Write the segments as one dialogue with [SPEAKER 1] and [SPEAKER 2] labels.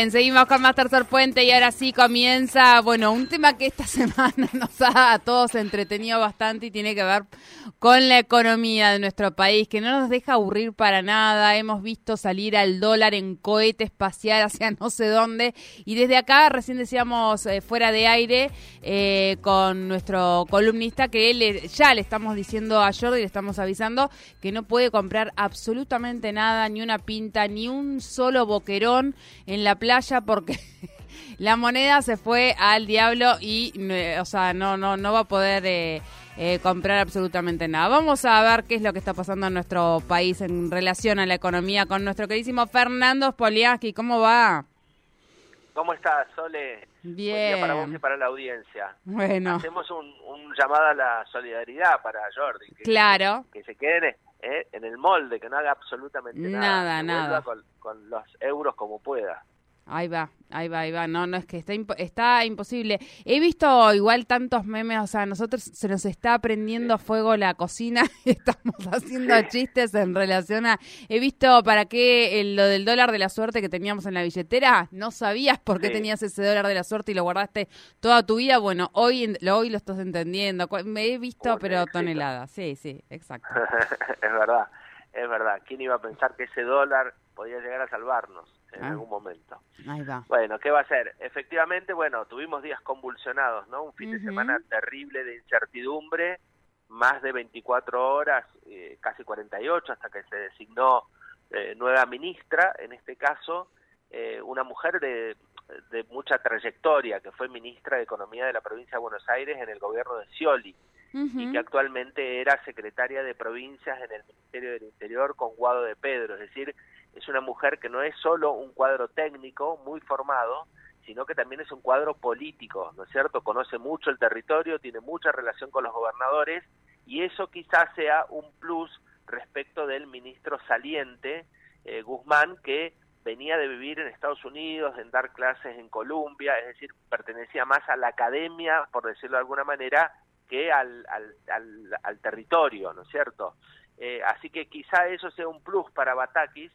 [SPEAKER 1] Bien, seguimos con más Tercer Puente y ahora sí comienza, bueno, un tema que esta semana nos ha a todos entretenido bastante y tiene que ver con la economía de nuestro país, que no nos deja aburrir para nada. Hemos visto salir al dólar en cohete espacial hacia no sé dónde y desde acá recién decíamos eh, fuera de aire eh, con nuestro columnista que él ya le estamos diciendo a Jordi, le estamos avisando que no puede comprar absolutamente nada, ni una pinta, ni un solo boquerón en la playa porque la moneda se fue al diablo y, o sea, no, no, no va a poder eh, eh, comprar absolutamente nada. Vamos a ver qué es lo que está pasando en nuestro país en relación a la economía con nuestro queridísimo Fernando Spoliaski. ¿Cómo va?
[SPEAKER 2] ¿Cómo estás, Sole?
[SPEAKER 1] Bien.
[SPEAKER 2] para vos y para la audiencia.
[SPEAKER 1] Bueno.
[SPEAKER 2] Hacemos un, un llamado a la solidaridad para Jordi.
[SPEAKER 1] claro.
[SPEAKER 2] Que, se quede eh, en el molde, que no haga absolutamente nada.
[SPEAKER 1] Nada, nada.
[SPEAKER 2] con los euros como pueda.
[SPEAKER 1] Ahí va, ahí va, ahí va. No, no, es que está, está imposible. He visto igual tantos memes, o sea, nosotros se nos está prendiendo fuego la cocina y estamos haciendo chistes en relación a... He visto para qué lo del dólar de la suerte que teníamos en la billetera, no sabías por qué tenías ese dólar de la suerte y lo guardaste toda tu vida. Bueno, hoy, lo, hoy lo estás entendiendo. Me he visto, pero toneladas. Sí, sí, exacto.
[SPEAKER 2] es verdad, es verdad. ¿Quién iba a pensar que ese dólar podía llegar a salvarnos? en ah. algún momento.
[SPEAKER 1] Ahí va.
[SPEAKER 2] Bueno, ¿qué va a ser? Efectivamente, bueno, tuvimos días convulsionados, ¿no? Un fin de semana terrible de incertidumbre, más de 24 horas, eh, casi 48, hasta que se designó eh, nueva ministra, en este caso, eh, una mujer de, de mucha trayectoria, que fue ministra de Economía de la provincia de Buenos Aires en el gobierno de Scioli. Y que actualmente era secretaria de provincias en el Ministerio del Interior con Guado de Pedro, es decir, es una mujer que no es solo un cuadro técnico muy formado, sino que también es un cuadro político, ¿no es cierto? Conoce mucho el territorio, tiene mucha relación con los gobernadores y eso quizás sea un plus respecto del ministro saliente, eh, Guzmán, que venía de vivir en Estados Unidos, en dar clases en Colombia, es decir, pertenecía más a la academia, por decirlo de alguna manera, que al, al, al, territorio, ¿no es cierto? Eh, así que quizá eso sea un plus para Batakis,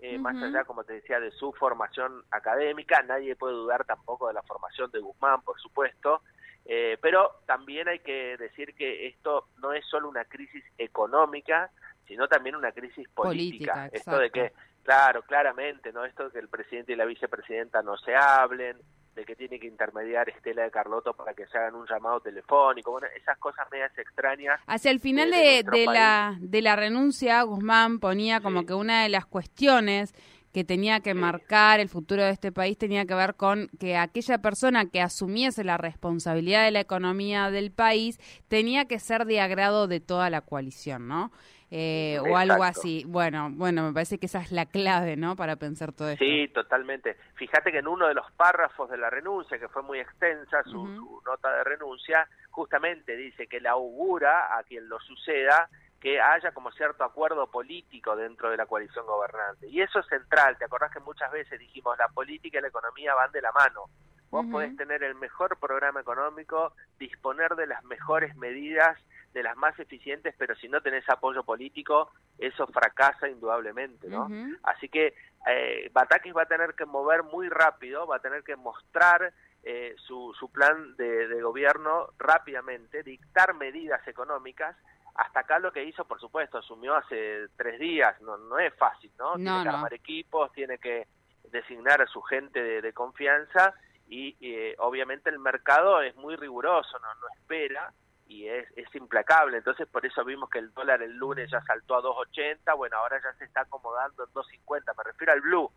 [SPEAKER 2] eh, más allá, como te decía, de su formación académica. Nadie puede dudar tampoco de la formación de Guzmán, por supuesto. Eh, pero también hay que decir que esto no es solo una crisis económica, sino también una crisis política. esto de que, claro, claramente, ¿no? Esto de que el presidente y la vicepresidenta no se hablen, de que tiene que intermediar Estela de Carlotto para que se hagan un llamado telefónico, bueno, esas cosas medias extrañas.
[SPEAKER 1] Hacia el final de, la, de la renuncia, Guzmán ponía como que una de las cuestiones que tenía que marcar el futuro de este país tenía que ver con que aquella persona que asumiese la responsabilidad de la economía del país tenía que ser de agrado de toda la coalición, ¿no? Eh, o algo así. Bueno, bueno, me parece que esa es la clave, ¿no? Para pensar todo esto.
[SPEAKER 2] Sí, totalmente. Fíjate que en uno de los párrafos de la renuncia, que fue muy extensa, su, nota de renuncia, justamente dice que le augura a quien lo suceda que haya como cierto acuerdo político dentro de la coalición gobernante. Y eso es central. ¿Te acordás que muchas veces dijimos la política y la economía van de la mano? Vos podés tener el mejor programa económico, disponer de las mejores medidas de las más eficientes, pero si no tenés apoyo político, eso fracasa indudablemente, ¿no? Así que eh, Batakis va a tener que mover muy rápido, va a tener que mostrar eh, su, su plan de, gobierno rápidamente, dictar medidas económicas. Hasta acá lo que hizo, por supuesto, asumió hace tres días, no, no es fácil, ¿no? tiene que armar equipos, tiene que designar a su gente de, confianza y eh, obviamente el mercado es muy riguroso, no, no espera y es, es implacable. Entonces, por eso vimos que el dólar el lunes ya saltó a 2.80, bueno, ahora ya se está acomodando en 2.50, me refiero al blue.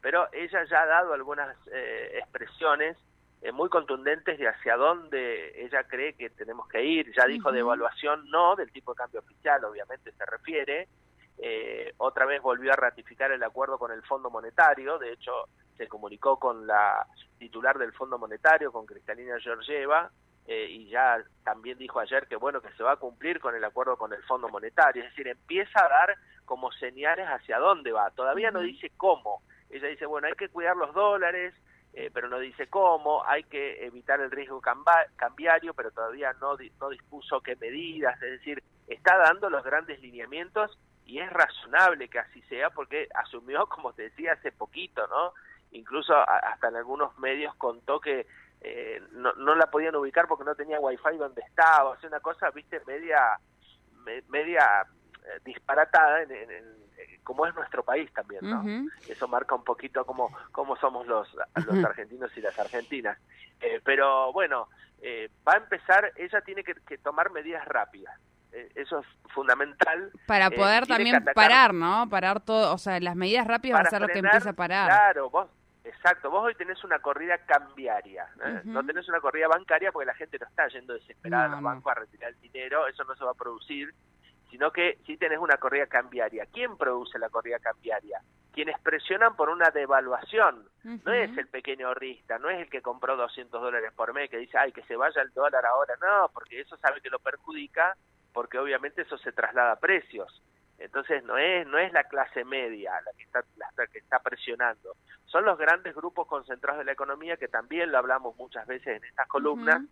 [SPEAKER 2] Pero ella ya ha dado algunas eh, expresiones eh, muy contundentes de hacia dónde ella cree que tenemos que ir. Ya dijo de evaluación no, del tipo de cambio oficial, obviamente se refiere. Eh, otra vez volvió a ratificar el acuerdo con el Fondo Monetario, de hecho se comunicó con la titular del Fondo Monetario, con Cristalina Georgieva, eh, y ya también dijo ayer que bueno que se va a cumplir con el acuerdo con el Fondo Monetario, es decir, empieza a dar como señales hacia dónde va. Todavía no dice cómo. Ella dice, bueno, hay que cuidar los dólares, eh, pero no dice cómo, hay que evitar el riesgo cambiario, pero todavía no, no dispuso qué medidas, es decir, está dando los grandes lineamientos y es razonable que así sea porque asumió, como te decía hace poquito, ¿no? Incluso hasta en algunos medios contó que eh, no, no la podían ubicar porque no tenía wifi donde estaba, o sea, una cosa, viste, media, media disparatada en, eh, como es nuestro país también, ¿no? Eso marca un poquito cómo, cómo somos los, los argentinos y las argentinas. Eh, pero bueno, va a empezar, ella tiene que, tomar medidas rápidas. eso es fundamental.
[SPEAKER 1] Para poder también parar, ¿no? Parar todo, o sea, las medidas rápidas van a ser lo que empieza a parar.
[SPEAKER 2] Claro, vos, exacto, vos hoy tenés una corrida cambiaria, no tenés una corrida bancaria porque la gente no está yendo desesperada a los bancos a retirar el dinero, eso no se va a producir sino que si tenés una corrida cambiaria. ¿Quién produce la corrida cambiaria? Quienes presionan por una devaluación. No es el pequeño ahorrista, no es el que compró 200 dólares por mes que dice, ay, que se vaya el dólar ahora. No, porque eso sabe que lo perjudica, porque obviamente eso se traslada a precios. Entonces no es no es la clase media la que está la que está presionando, son los grandes grupos concentrados de la economía que también lo hablamos muchas veces en estas columnas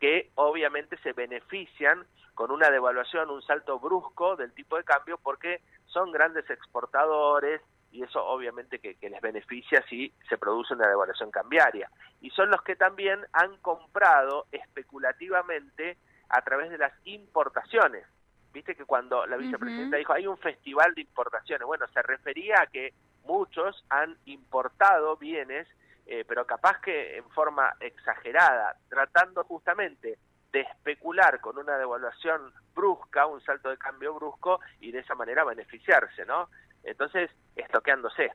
[SPEAKER 2] que obviamente se benefician con una devaluación, un salto brusco del tipo de cambio porque son grandes exportadores y eso obviamente que, les beneficia si se produce una devaluación cambiaria. Y son los que también han comprado especulativamente a través de las importaciones. Viste que cuando la vicepresidenta dijo hay un festival de importaciones, bueno, se refería a que muchos han importado bienes eh, pero capaz que en forma exagerada, tratando justamente de especular con una devaluación brusca, un salto de cambio brusco y de esa manera beneficiarse, ¿no? Entonces, estoqueándose.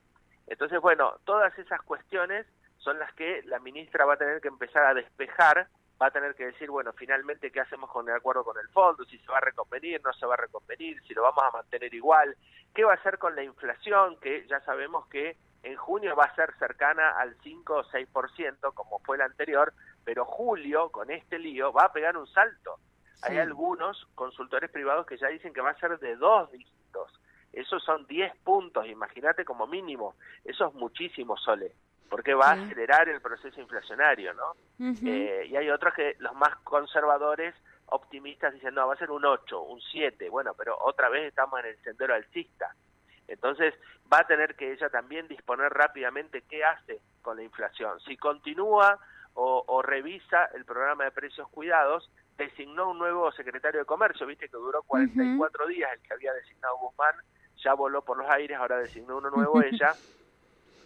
[SPEAKER 2] Entonces, bueno, todas esas cuestiones son las que la ministra va a tener que empezar a despejar, va a tener que decir, bueno, finalmente, ¿qué hacemos con el acuerdo con el fondo? Si se va a reconvenir, no se va a reconvenir, si lo vamos a mantener igual, ¿qué va a hacer con la inflación? Que ya sabemos que en junio va a ser cercana al 5 o 6%, como fue el anterior, pero julio, con este lío, va a pegar un salto. Hay algunos consultores privados que ya dicen que va a ser de dos dígitos. Esos son 10 puntos, imagínate como mínimo. Eso es muchísimo, Sole, porque va a acelerar el proceso inflacionario, ¿no? Eh, y hay otros que los más conservadores, optimistas, dicen, no, va a ser un 8, un 7. Bueno, pero otra vez estamos en el sendero alcista. Entonces va a tener que ella también disponer rápidamente qué hace con la inflación. Si continúa o, revisa el programa de precios cuidados, designó un nuevo secretario de Comercio, viste que duró 44 días el que había designado Guzmán, ya voló por los aires, ahora designó uno nuevo ella,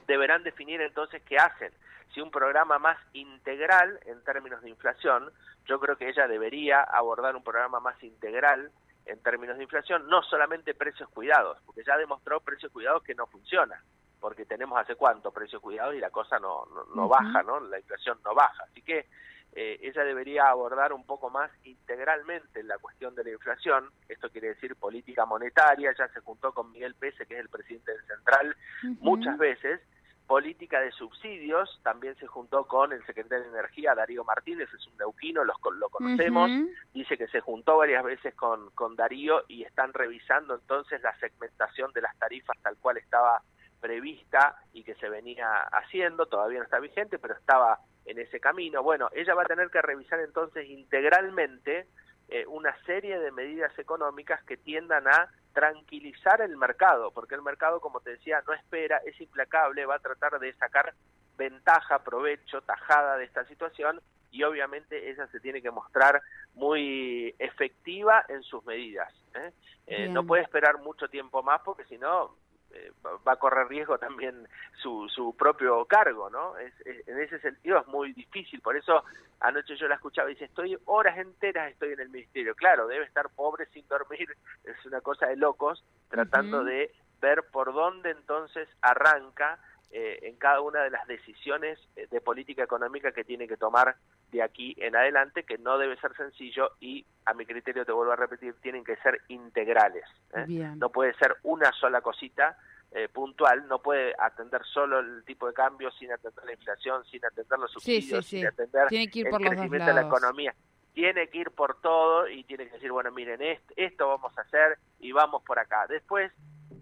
[SPEAKER 2] deberán definir entonces qué hacen. Si un programa más integral en términos de inflación, yo creo que ella debería abordar un programa más integral en términos de inflación, no solamente precios cuidados, porque ya demostró precios cuidados que no funciona, porque tenemos hace cuánto precios cuidados y la cosa no, no, baja, ¿no? La inflación no baja. Así que eh, ella debería abordar un poco más integralmente la cuestión de la inflación, esto quiere decir política monetaria, ya se juntó con Miguel Pese, que es el presidente del Central, muchas veces, política de subsidios, también se juntó con el secretario de Energía, Darío Martínez, es un neuquino, los, lo conocemos, dice que se juntó varias veces con, con Darío y están revisando entonces la segmentación de las tarifas tal cual estaba prevista y que se venía haciendo, todavía no está vigente, pero estaba en ese camino. Bueno, ella va a tener que revisar entonces integralmente eh, una serie de medidas económicas que tiendan a tranquilizar el mercado, porque el mercado, como te decía, no espera, es implacable, va a tratar de sacar ventaja, provecho, tajada de esta situación y obviamente ella se tiene que mostrar muy efectiva en sus medidas. ¿eh? Eh, no puede esperar mucho tiempo más porque si no va a correr riesgo también su, su propio cargo, ¿no? Es, en ese sentido es muy difícil, por eso anoche yo la escuchaba y dice, estoy horas enteras, estoy en el ministerio. Claro, debe estar pobre sin dormir, es una cosa de locos, tratando de ver por dónde entonces arranca eh, en cada una de las decisiones eh, de política económica que tiene que tomar de aquí en adelante, que no debe ser sencillo y, a mi criterio, te vuelvo a repetir, tienen que ser integrales. No puede ser una sola cosita puntual, no puede atender solo el tipo de cambio sin atender la inflación, sin atender los subsidios, sin atender el crecimiento de la economía tiene que ir por todo y tiene que decir, bueno, miren, esto vamos a hacer y vamos por acá. Después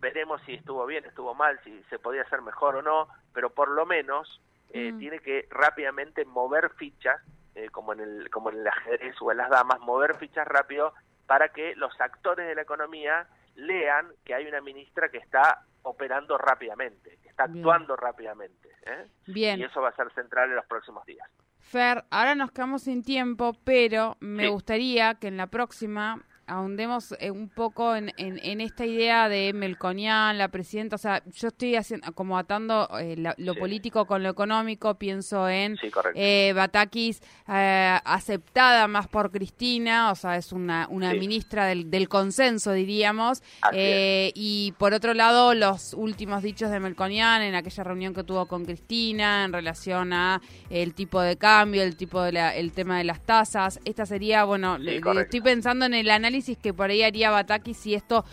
[SPEAKER 2] veremos si estuvo bien, estuvo mal, si se podía hacer mejor o no, pero por lo menos eh, mm. tiene que rápidamente mover fichas, eh, como, en el, como en el ajedrez o en las damas, mover fichas rápido para que los actores de la economía lean que hay una ministra que está operando rápidamente, que está actuando rápidamente. ¿eh? Bien. Y eso va a ser central en los próximos días.
[SPEAKER 1] Fer, ahora nos quedamos sin tiempo, pero me gustaría que en la próxima ahondemos eh, un poco en, en, esta idea de Melconian, la presidenta, o sea, yo estoy haciendo como atando eh, lo político con lo económico, pienso en eh, Batakis eh, aceptada más por Cristina, o sea, es una, una ministra del, del, consenso, diríamos, y por otro lado, los últimos dichos de Melconian en aquella reunión que tuvo con Cristina en relación a el tipo de cambio, el tipo de la, el tema de las tasas, esta sería, bueno, estoy pensando en el análisis que por ahí haría Bataki si esto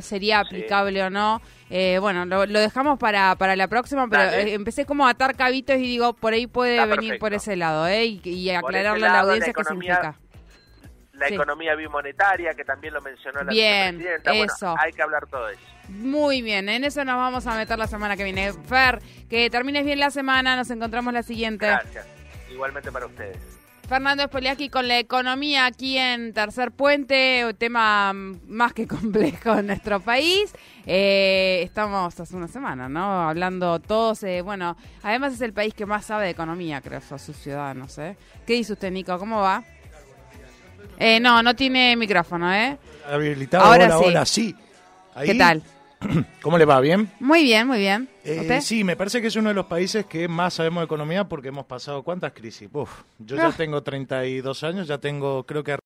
[SPEAKER 1] sería aplicable o no. Eh, bueno, lo, dejamos para, para la próxima, pero eh, empecé como a atar cabitos y digo, por ahí puede venir por ese lado, ¿eh? Y, aclararle a la audiencia qué significa.
[SPEAKER 2] La economía bimonetaria, que también lo mencionó la bien, Eso. hay que hablar todo eso.
[SPEAKER 1] Muy bien, en eso nos vamos a meter la semana que viene. Fer, que termines bien la semana, nos encontramos la siguiente.
[SPEAKER 2] Gracias. Igualmente para ustedes.
[SPEAKER 1] Fernando Espoliaki con la economía aquí en Tercer Puente, tema más que complejo en nuestro país. Eh, estamos hace una semana, ¿no? Hablando todos, eh, bueno, además es el país que más sabe de economía, creo, a sus ciudadanos, ¿eh? ¿Qué dice usted, Nico? ¿Cómo va? Eh, no, no tiene micrófono, ¿eh?
[SPEAKER 3] Habilitado, ahora, sí.
[SPEAKER 1] ¿Qué tal?
[SPEAKER 3] ¿Cómo le va? ¿Bien?
[SPEAKER 1] Muy bien, muy bien.
[SPEAKER 3] Eh, sí, me parece que es uno de los países que más sabemos de economía porque hemos pasado cuántas crisis. Uf, yo ya ah. tengo 32 años, ya tengo creo que